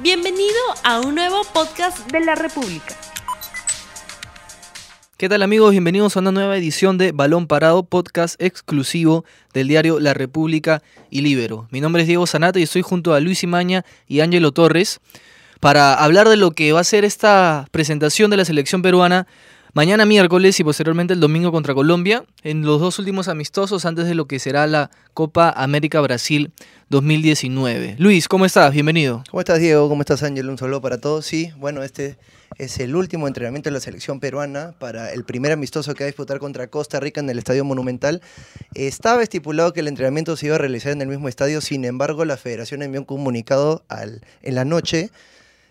Bienvenido a un nuevo podcast de la República. ¿Qué tal amigos? Bienvenidos a una nueva edición de Balón Parado, podcast exclusivo del diario La República y Libero. Mi nombre es Diego Sanata y estoy junto a Luis Imaña y Ángelo Torres para hablar de lo que va a ser esta presentación de la selección peruana mañana miércoles y posteriormente el domingo contra Colombia, en los dos últimos amistosos antes de lo que será la Copa América Brasil 2019. Luis, ¿cómo estás? Bienvenido. ¿Cómo estás, Diego? ¿Cómo estás, Ángel? Un saludo para todos. Sí, bueno, este es el último entrenamiento de la selección peruana para el primer amistoso que va a disputar contra Costa Rica en el Estadio Monumental. Estaba estipulado que el entrenamiento se iba a realizar en el mismo estadio, sin embargo, la federación envió un comunicado al, en la noche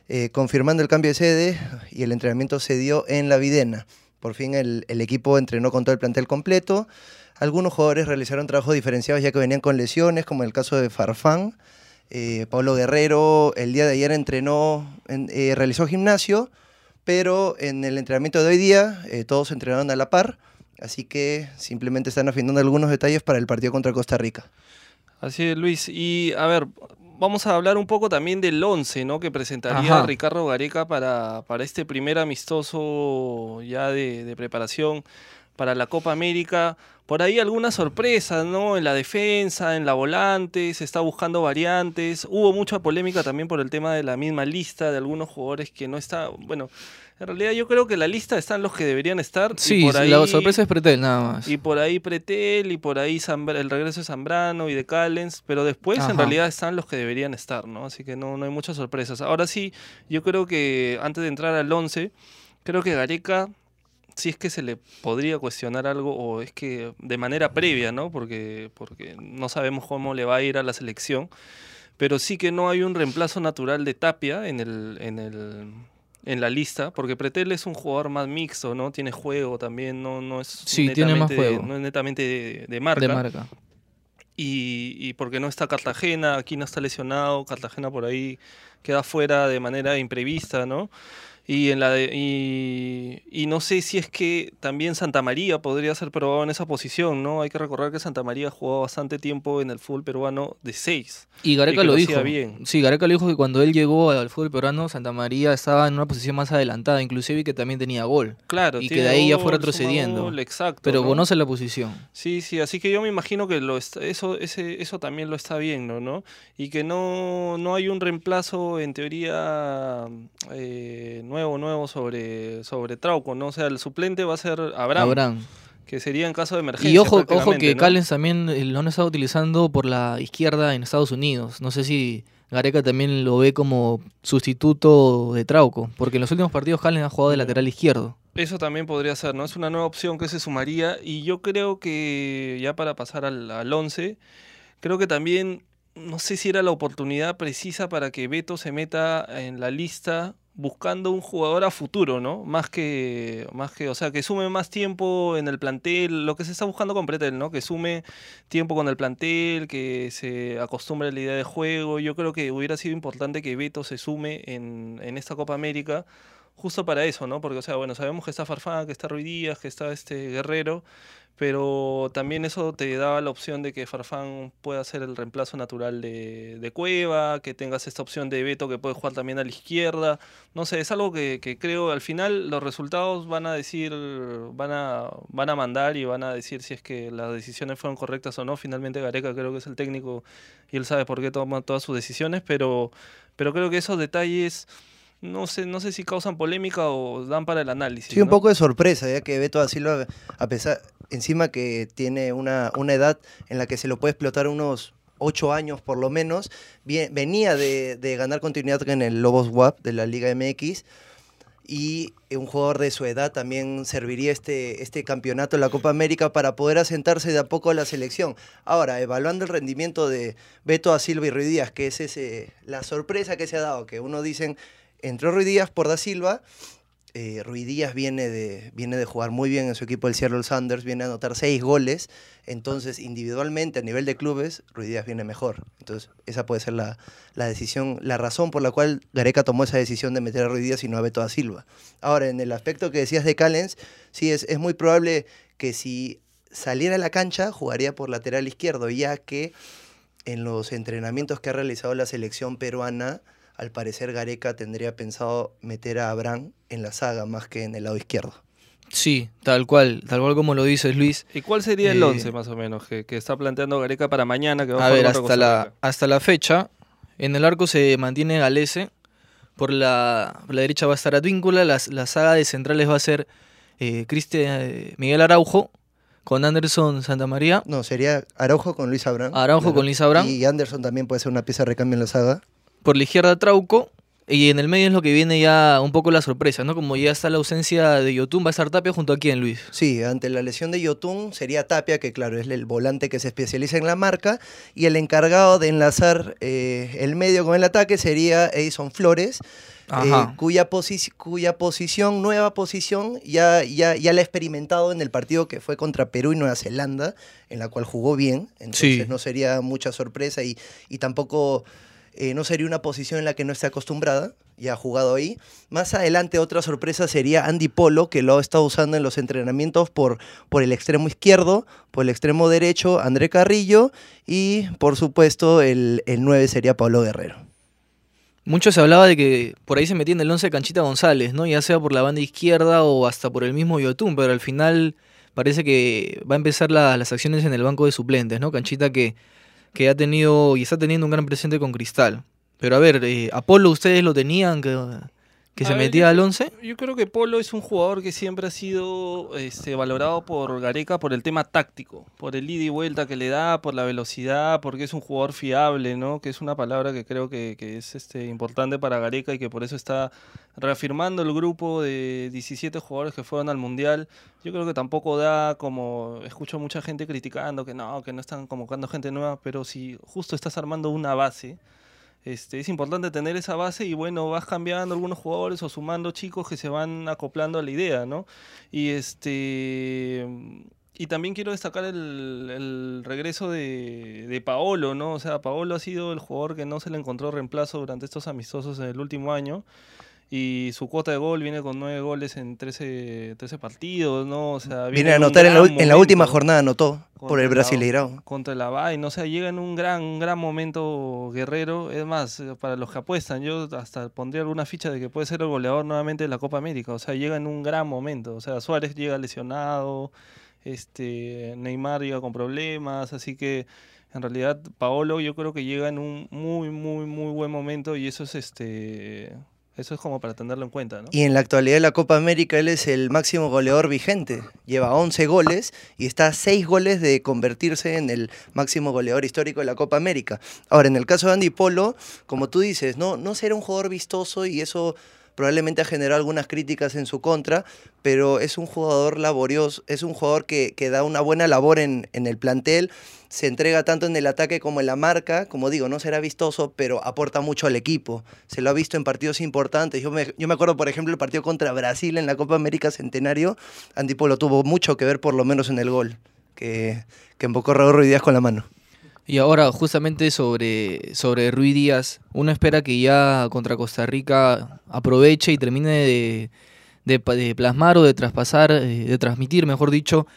eh, confirmando el cambio de sede y el entrenamiento se dio en la Videna. Por fin el, equipo entrenó con todo el plantel completo. Algunos jugadores realizaron trabajos diferenciados ya que venían con lesiones, como en el caso de Farfán. Eh, Pablo Guerrero el día de ayer entrenó, en, eh, realizó gimnasio, pero en el entrenamiento de hoy día todos entrenaron a la par, así que simplemente están afinando algunos detalles para el partido contra Costa Rica. Así es, Luis. Y a ver, vamos a hablar un poco también del 11, ¿no? Que presentaría Ajá. Ricardo Gareca para, para este primer amistoso ya de, de preparación para la Copa América. Por ahí algunas sorpresas, ¿no? En la defensa, en la volante, se está buscando variantes. Hubo mucha polémica también por el tema de la misma lista de algunos jugadores que no está, bueno, en realidad yo creo que la lista están los que deberían estar. y Sí, por ahí, la sorpresa es Pretel, nada más. y por ahí Pretel, y por ahí Zambra- el regreso de Zambrano y de Callens, pero después Ajá. en realidad están los que deberían estar, ¿no? Así que no, no hay muchas sorpresas. Ahora sí, yo creo que antes de entrar al 11, creo que Gareca, si es que se le podría cuestionar algo, o es que de manera previa, ¿no? Porque, porque no sabemos cómo le va a ir a la selección, pero sí que no hay un reemplazo natural de Tapia en el... En el en la lista, porque Pretel es un jugador más mixto, ¿no? Tiene juego también, no, no es Sí, tiene más juego. no es netamente de, de marca. De marca. Y, y porque no está Cartagena, aquí no está lesionado, Cartagena por ahí queda fuera de manera imprevista, ¿no? Y, en la de- y, y no sé si es que también Santa María podría ser probado en esa posición, ¿no? Hay que recordar que Santa María jugó bastante tiempo en el fútbol peruano de 6. Y Gareca lo lo dijo. bien. Sí, Gareca lo dijo que cuando él llegó al fútbol peruano, Santa María estaba en una posición más adelantada, inclusive y que también tenía gol. Claro, Y que de ahí ya fue gol, retrocediendo. gol, exacto. Pero ¿no? conoce la posición. Sí, sí, así que yo me imagino que lo está- eso, ese, eso también lo está viendo, ¿no? Y que no, no hay un reemplazo en teoría eh, nuevo, nuevo sobre, sobre Trauco, ¿no? O sea, el suplente va a ser Abraham, Abraham. que sería en caso de emergencia. Y ojo, ojo que ¿no? Callens también eh, lo han estado utilizando por la izquierda en Estados Unidos. No sé si Gareca también lo ve como sustituto de Trauco, porque en los últimos partidos Callens ha jugado de lateral izquierdo. Eso también podría ser, ¿no? Es una nueva opción que se sumaría y yo creo que ya para pasar al, al 11, creo que también, no sé si era la oportunidad precisa para que Beto se meta en la lista buscando un jugador a futuro, ¿no? Más que, más que, o sea, que sume más tiempo en el plantel, lo que se está buscando con Pretel, ¿no? Que sume tiempo con el plantel, que se acostumbre a la idea de juego. Yo creo que hubiera sido importante que Beto se sume en, en esta Copa América justo para eso, ¿no? Porque, o sea, bueno, sabemos que está Farfán, que está Ruiz Díaz, que está este Guerrero, pero también eso te daba la opción de que Farfán pueda ser el reemplazo natural de, de Cueva, que tengas esta opción de Beto que puede jugar también a la izquierda. No sé, es algo que, que creo al final los resultados van a decir, van a, van a mandar y van a decir si es que las decisiones fueron correctas o no. Finalmente Gareca creo que es el técnico y él sabe por qué toma todas sus decisiones, pero, pero creo que esos detalles no sé, no sé si causan polémica o dan para el análisis. Sí, un poco de sorpresa, ya que Beto da Silva, a pesar, encima que tiene una, una edad en la que se lo puede explotar unos ocho años por lo menos, vie- venía de, de ganar continuidad en el Lobos WAP de la Liga MX y un jugador de su edad también serviría este, este campeonato la Copa América para poder asentarse de a poco a la selección. Ahora, evaluando el rendimiento de Beto da Silva y Ruiz Díaz, que es ese, la sorpresa que se ha dado, que uno dicen, entró Ruiz Díaz por da Silva, eh, Díaz viene de, viene de jugar muy bien en su equipo el Seattle Sanders, viene a anotar seis goles, entonces individualmente a nivel de clubes, Ruiz Díaz viene mejor. Entonces esa puede ser la, la decisión, la razón por la cual Gareca tomó esa decisión de meter a Ruiz Díaz y no a Beto Silva. Ahora, en el aspecto que decías de Callens, sí es, es muy probable que si saliera a la cancha jugaría por lateral izquierdo, ya que en los entrenamientos que ha realizado la selección peruana al parecer Gareca tendría pensado meter a Abraham en la saga más que en el lado izquierdo. Sí, tal cual, tal cual como lo dices Luis. ¿Y cuál sería el Eh, 11 más o menos que, que está planteando Gareca para mañana? Que va A jugar ver, hasta la, hasta la fecha, en el arco se mantiene Galese, por la, por la derecha va a estar Advíncula, la, la saga de centrales va a ser eh, Cristian eh, Miguel Araujo con Anderson Santamaría. No, sería Araujo con Luis Abraham. Araujo con Luis Abraham. Y Anderson también puede ser una pieza de recambio en la saga. Por la izquierda Trauco. Y en el medio es lo que viene ya un poco la sorpresa, ¿no? Como ya está la ausencia de Yotun, va a estar Tapia junto a quién, Luis. Sí, ante la lesión de Yotun sería Tapia, que claro, es el volante que se especializa en la marca, y el encargado de enlazar eh, el medio con el ataque sería Edison Flores, eh, cuya, posi- cuya posición, nueva posición, ya, ya, ya la ha experimentado en el partido que fue contra Perú y Nueva Zelanda, en la cual jugó bien, entonces Sí. no sería mucha sorpresa y, y tampoco eh, no sería una posición en la que no esté acostumbrada, ya ha jugado ahí. Más adelante otra sorpresa sería Andy Polo, que lo ha estado usando en los entrenamientos por, por el extremo izquierdo, por el extremo derecho André Carrillo y por supuesto el, el 9 sería Pablo Guerrero. Mucho se hablaba de que por ahí se metía en el 11 Canchita González, ¿no? Ya sea por la banda izquierda o hasta por el mismo Yotun, pero al final parece que va a empezar la- las acciones en el banco de suplentes, ¿no? Canchita que, que ha tenido y está teniendo un gran presente con Cristal. Pero a ver, eh, Apolo, ¿ustedes lo tenían que, A se ver, metía yo al creo- 11? Yo creo que Polo es un jugador que siempre ha sido este, valorado por Gareca por el tema táctico, por el ida y vuelta que le da, por la velocidad, porque es un jugador fiable, ¿no? Que es una palabra que creo que, que es este, importante para Gareca y que por eso está reafirmando el grupo de 17 jugadores que fueron al Mundial. Yo creo que tampoco da como, escucho mucha gente criticando que no, que no están convocando gente nueva, pero si justo estás armando una base, este, es importante tener esa base y bueno, vas cambiando algunos jugadores o sumando chicos que se van acoplando a la idea, ¿no? Y este y también quiero destacar el, regreso de, de Paolo, ¿no? O sea, Paolo ha sido el jugador que no se le encontró reemplazo durante estos amistosos en el último año. Y su cuota de gol viene con nueve goles en 13, 13 partidos, ¿no? O sea, Viene a en un anotar en la, en la última jornada, anotó por el la- Brasileirao. contra la vaina, o sea, llega en un gran, un gran momento Guerrero. Es más, eh, para los que apuestan, yo hasta pondría alguna ficha de que puede ser el goleador nuevamente de la Copa América. O sea, llega en un gran momento. O sea, Suárez llega lesionado, este, Neymar llega con problemas, así que en realidad Paolo yo creo que llega en un muy, muy, muy buen momento y eso es este. Eso es como para tenerlo en cuenta, ¿no? Y en la actualidad de la Copa América él es el máximo goleador vigente. Lleva 11 goles y está a 6 goles de convertirse en el máximo goleador histórico de la Copa América. Ahora, en el caso de Andy Polo, como tú dices, no, no será un jugador vistoso y eso probablemente ha generado algunas críticas en su contra, pero es un jugador laborioso, es un jugador que, que da una buena labor en, en el plantel, se entrega tanto en el ataque como en la marca, como digo, no será vistoso, pero aporta mucho al equipo. Se lo ha visto en partidos importantes. Yo me, yo me acuerdo, por ejemplo, el partido contra Brasil en la Copa América Centenario, Andy Polo tuvo mucho que ver por lo menos en el gol, que, que embocó Raúl Ruiz Díaz con la mano. Y ahora, justamente sobre, sobre Rui Díaz, uno espera que ya contra Costa Rica aproveche y termine de, de plasmar o de traspasar, eh, de transmitir, mejor dicho,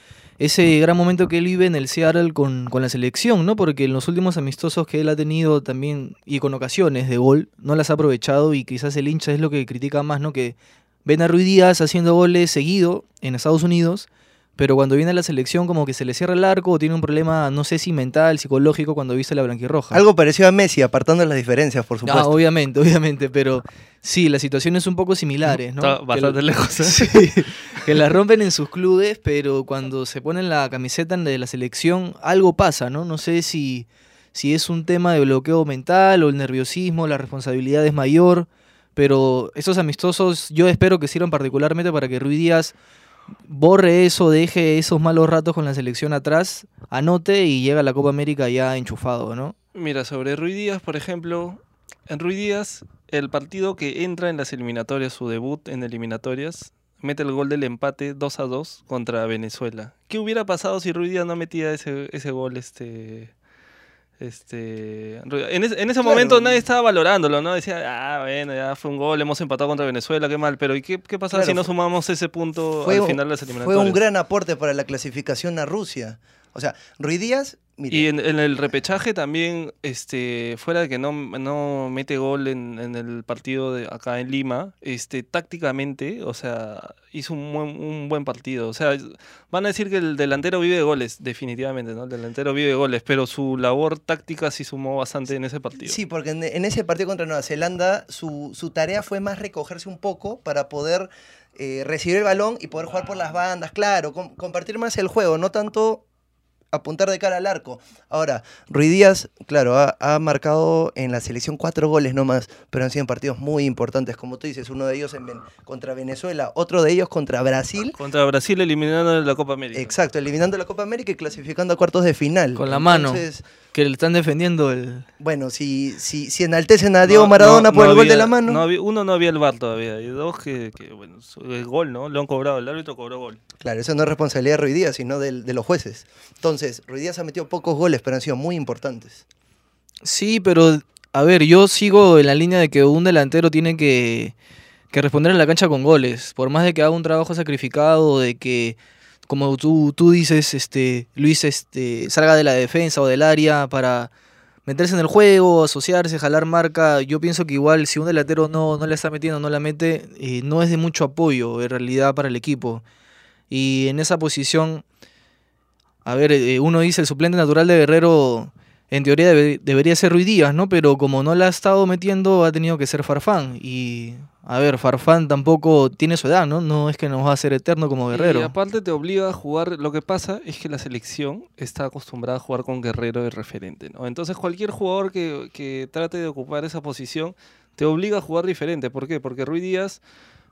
ese gran momento que él vive en el Seattle con, con la selección, ¿no? Porque en los últimos amistosos que él ha tenido también, y con ocasiones de gol, no las ha aprovechado y quizás el hincha es lo que critica más, ¿no? Que ven a Rui Díaz haciendo goles seguido en Estados Unidos, pero cuando viene a la selección como que se le cierra el arco o tiene un problema, no sé si mental, psicológico, cuando viste la blanquirroja. Algo parecido a Messi, apartando las diferencias, por Ah, supuesto. obviamente, obviamente, pero sí, las situaciones un poco similares, ¿no? Está Que bastante lejos. ¿eh? Sí, que la rompen en sus clubes, pero cuando se ponen la camiseta de la selección, algo pasa, ¿no? No sé si, si es un tema de bloqueo mental o el nerviosismo, la responsabilidad es mayor, pero esos amistosos yo espero que sirvan particularmente para que Rui Díaz borre eso, deje esos malos ratos con la selección atrás, anote y llega a la Copa América ya enchufado, ¿no? Mira, sobre Rui Díaz, por ejemplo, en Rui Díaz, el partido que entra en las eliminatorias, su debut en eliminatorias, mete el gol del empate 2 a 2 contra Venezuela. ¿Qué hubiera pasado si Rui Díaz no metía ese, ese gol? Este, este, en, ese- en ese Claro. momento nadie estaba valorándolo, ¿no? Decía, ah, bueno, ya fue un gol, hemos empatado contra Venezuela, qué mal. Pero ¿y qué, qué pasa Claro, si no fue- sumamos ese punto Fue al final de las Fue eliminatorias? un gran aporte para la clasificación a Rusia. O sea, Ruiz Díaz, mire, Y en, en el repechaje también, este, fuera de que no, no mete gol en, en el partido de acá en Lima, este, tácticamente, o sea, hizo un buen, un buen partido. O sea, van a decir que el delantero vive de goles, definitivamente, ¿no? El delantero vive de goles, pero su labor táctica sí sumó bastante en ese partido. Sí, porque en, en ese partido contra Nueva Zelanda su, su tarea fue más recogerse un poco para poder eh, recibir el balón y poder jugar por las bandas, claro, com- compartir más el juego, no tanto apuntar de cara al arco. Ahora, Ruiz Díaz, claro, ha, ha marcado en la selección cuatro goles nomás, pero han sido partidos muy importantes, como tú dices, uno de ellos en contra Venezuela, otro de ellos contra Brasil. Contra Brasil eliminando la Copa América. Exacto, eliminando la Copa América y clasificando a cuartos de final. Con la mano. Que le están defendiendo el... bueno, si, si, si enaltecen a Diego No, Maradona no, por no el gol de la mano. no había- uno no había el VAR todavía. Y dos que, que, bueno, el gol, ¿no? Lo han cobrado, el árbitro cobró gol. Claro, eso no es responsabilidad de Ruiz Díaz, sino de, los jueces. Entonces, Ruiz Díaz ha metido pocos goles, pero han sido muy importantes. Sí, pero a ver, yo sigo en la línea de que un delantero tiene que, que responder en la cancha con goles. Por más de que haga un trabajo sacrificado, de que, como tú, tú dices, este, Luis este, salga de la defensa o del área para meterse en el juego, asociarse, jalar marca. Yo pienso que igual si un delantero no, no la está metiendo, no la mete, eh, no es de mucho apoyo en realidad para el equipo. Y en esa posición, a ver, eh, uno dice el suplente natural de Guerrero en teoría debe- debería ser Ruiz Díaz, ¿no? Pero como no la ha estado metiendo, ha tenido que ser Farfán. Y, a ver, Farfán tampoco tiene su edad, ¿no? No es que nos va a ser eterno como Y Guerrero. aparte te obliga a jugar, lo que pasa es que la selección está acostumbrada a jugar con Guerrero de referente, ¿no? Entonces cualquier jugador que, que trate de ocupar esa posición te obliga a jugar diferente. ¿Por qué? Porque Ruiz Díaz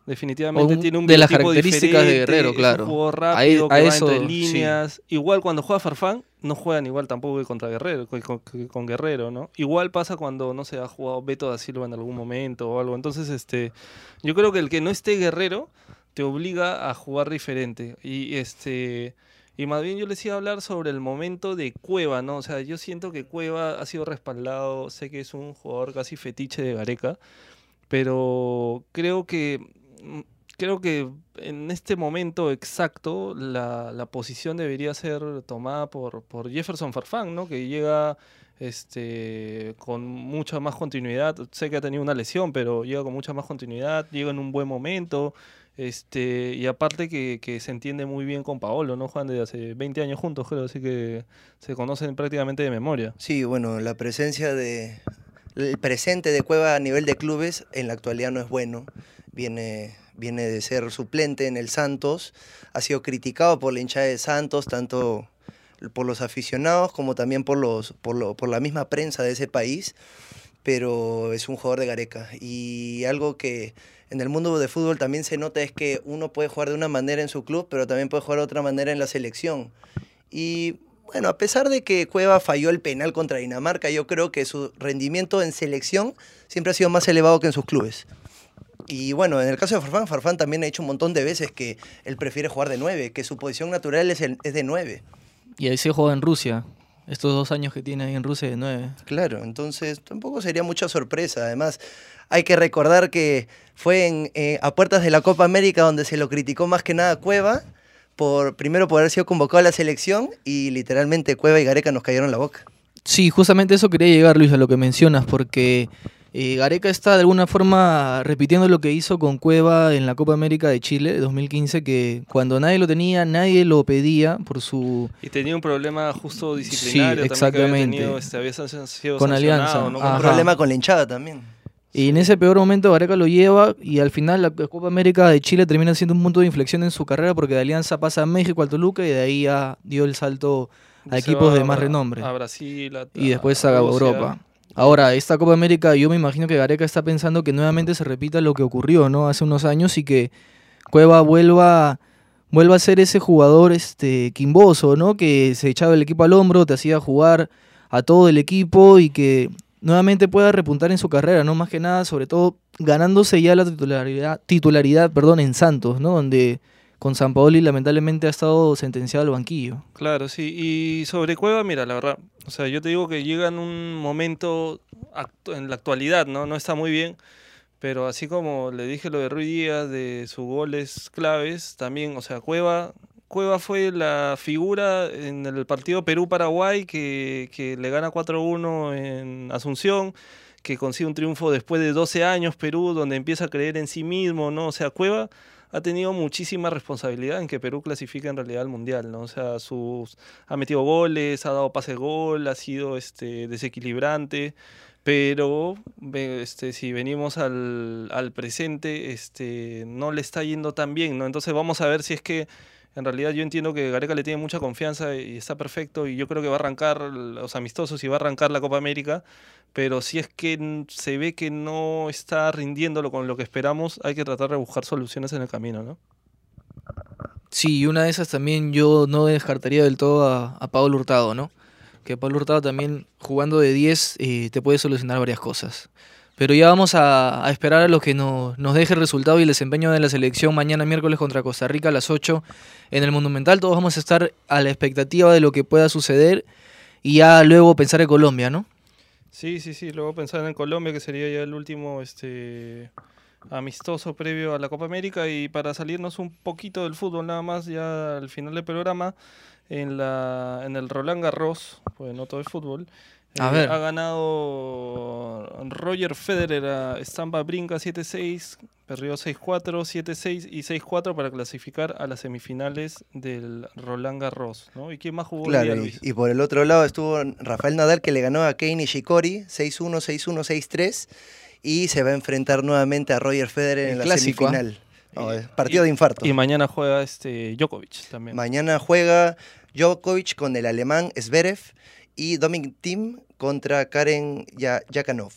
definitivamente un- tiene un de las características de Guerrero, es claro. un A rápido, que a va eso, entre sí. líneas. Igual cuando juega Farfán, no juegan igual tampoco que contra Guerrero, con, Guerrero, ¿no? Igual pasa cuando, no sé, ha jugado Beto da Silva en algún momento o algo. Entonces, este, yo creo que el que no esté Guerrero te obliga a jugar diferente. Y este y más bien yo les iba a hablar sobre el momento de Cueva, ¿no? O sea, yo siento que Cueva ha sido respaldado, sé que es un jugador casi fetiche de Gareca, pero creo que creo que en este momento exacto la, posición debería ser tomada por, Jefferson Farfán, ¿no? Que llega este con mucha más continuidad. Sé que ha tenido una lesión, pero llega con mucha más continuidad, llega en un buen momento. Este, y aparte que, que se entiende muy bien con Paolo, ¿no? Juan desde hace 20 años juntos, creo, así que se conocen prácticamente de memoria. Sí, bueno, la presencia de. El presente de Cueva a nivel de clubes en la actualidad no es bueno. Viene, viene de ser suplente en el Santos. Ha sido criticado por la hinchada de Santos, tanto por los aficionados como también por, los, por, lo- por la misma prensa de ese país. Pero es un jugador de Gareca. Y algo que en el mundo de fútbol también se nota es que uno puede jugar de una manera en su club, pero también puede jugar de otra manera en la selección. Y bueno, a pesar de que Cueva falló el penal contra Dinamarca, yo creo que su rendimiento en selección siempre ha sido más elevado que en sus clubes. Y bueno, en el caso de Farfán, Farfán también ha dicho un montón de veces que él prefiere jugar de 9, que su posición natural es, el- es de 9. Y ahí se juega en Rusia. Estos dos años que tiene ahí en Rusia de nueve. Claro, entonces tampoco sería mucha sorpresa. Además, hay que recordar que fue en, eh, a puertas de la Copa América donde se lo criticó más que nada Cueva, por, primero por haber sido convocado a la selección y literalmente Cueva y Gareca nos cayeron la boca. Sí, justamente eso quería llegar, Luis, a lo que mencionas, porque eh, Gareca está de alguna forma repitiendo lo que hizo con Cueva en la Copa América de Chile de 2015, que cuando nadie lo tenía, nadie lo pedía por su... Y tenía un problema justo disciplinario Sí, también que había exactamente. tenido, este, había sido Con Alianza. ¿no? Un problema con la hinchada también. Y en ese peor momento Gareca lo lleva y al final la Copa América de Chile termina siendo un punto de inflexión en su carrera porque de Alianza pasa a México, al Toluca y de ahí ya dio el salto a Se equipos de más a- renombre. A Brasil, a, y después a Rusia. Europa. Ahora, esta Copa América, yo me imagino que Gareca está pensando que nuevamente se repita lo que ocurrió, ¿no? Hace unos años y que Cueva vuelva, vuelva a ser ese jugador este, quimboso, ¿no? Que se echaba el equipo al hombro, te hacía jugar a todo el equipo y que nuevamente pueda repuntar en su carrera, ¿no? Más que nada, sobre todo, ganándose ya la titularidad, titularidad perdón, en Santos, ¿no? Donde con San Paoli lamentablemente ha estado sentenciado al banquillo. Claro, sí. Y sobre Cueva, mira, la verdad, o sea, yo te digo que llega en un momento en la actualidad, ¿no? No está muy bien, pero así como le dije lo de Ruiz Díaz, de sus goles claves, también, o sea, Cueva Cueva fue la figura en el partido Perú-Paraguay que, que le gana 4-1 en Asunción que consigue un triunfo después de 12 años Perú, donde empieza a creer en sí mismo, ¿no? O sea, Cueva ha tenido muchísima responsabilidad en que Perú clasifique en realidad al Mundial, ¿no? O sea, sus, ha metido goles, ha dado pase gol, ha sido este, desequilibrante, pero este, si venimos al, al presente, este, no le está yendo tan bien, ¿no? Entonces vamos a ver si es que en realidad yo entiendo que Gareca le tiene mucha confianza y está perfecto y yo creo que va a arrancar los amistosos y va a arrancar la Copa América, pero si es que se ve que no está rindiéndolo con lo que esperamos, hay que tratar de buscar soluciones en el camino, ¿no? Sí, y una de esas también yo no descartaría del todo a, a Pablo Hurtado, ¿no? Que Pablo Hurtado también jugando de 10 eh, te puede solucionar varias cosas. Pero ya vamos a, esperar a lo que no, nos deje el resultado y el desempeño de la selección mañana miércoles contra Costa Rica a las 8 en el Monumental. Todos vamos a estar a la expectativa de lo que pueda suceder y ya luego pensar en Colombia, ¿no? Sí, sí, sí. Luego pensar en Colombia, que sería ya el último este, amistoso previo a la Copa América. Y para salirnos un poquito del fútbol, nada más, ya al final del programa, en el Roland Garros, pues no todo es fútbol. A eh, ver. Ha ganado Roger Federer a Stampa Brinca 7-6, perdió 6-4, 7-6 y 6-4 para clasificar a las semifinales del Roland Garros. ¿no? ¿Y quién más jugó día, Claro, y, y por el otro lado estuvo Rafael Nadal que le ganó a Kei Nishikori 6-1, 6-1, 6-3 y se va a enfrentar nuevamente a Roger Federer El en la clásico, ¿ah? semifinal. No, es partido de infarto. Y mañana juega este Djokovic también. Mañana juega Djokovic con el alemán Zverev y Dominic Thiem contra Karen Ya- Yakanov.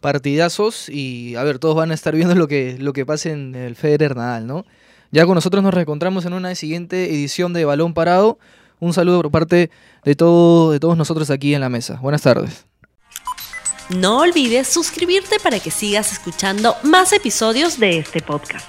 partidazos y a ver, todos van a estar viendo lo que, lo que pase en el Federer Nadal, ¿no? Ya con nosotros nos reencontramos en una siguiente edición de Balón Parado. Un saludo por parte de, todo, de todos nosotros aquí en la mesa. Buenas tardes. No olvides suscribirte para que sigas escuchando más episodios de este podcast.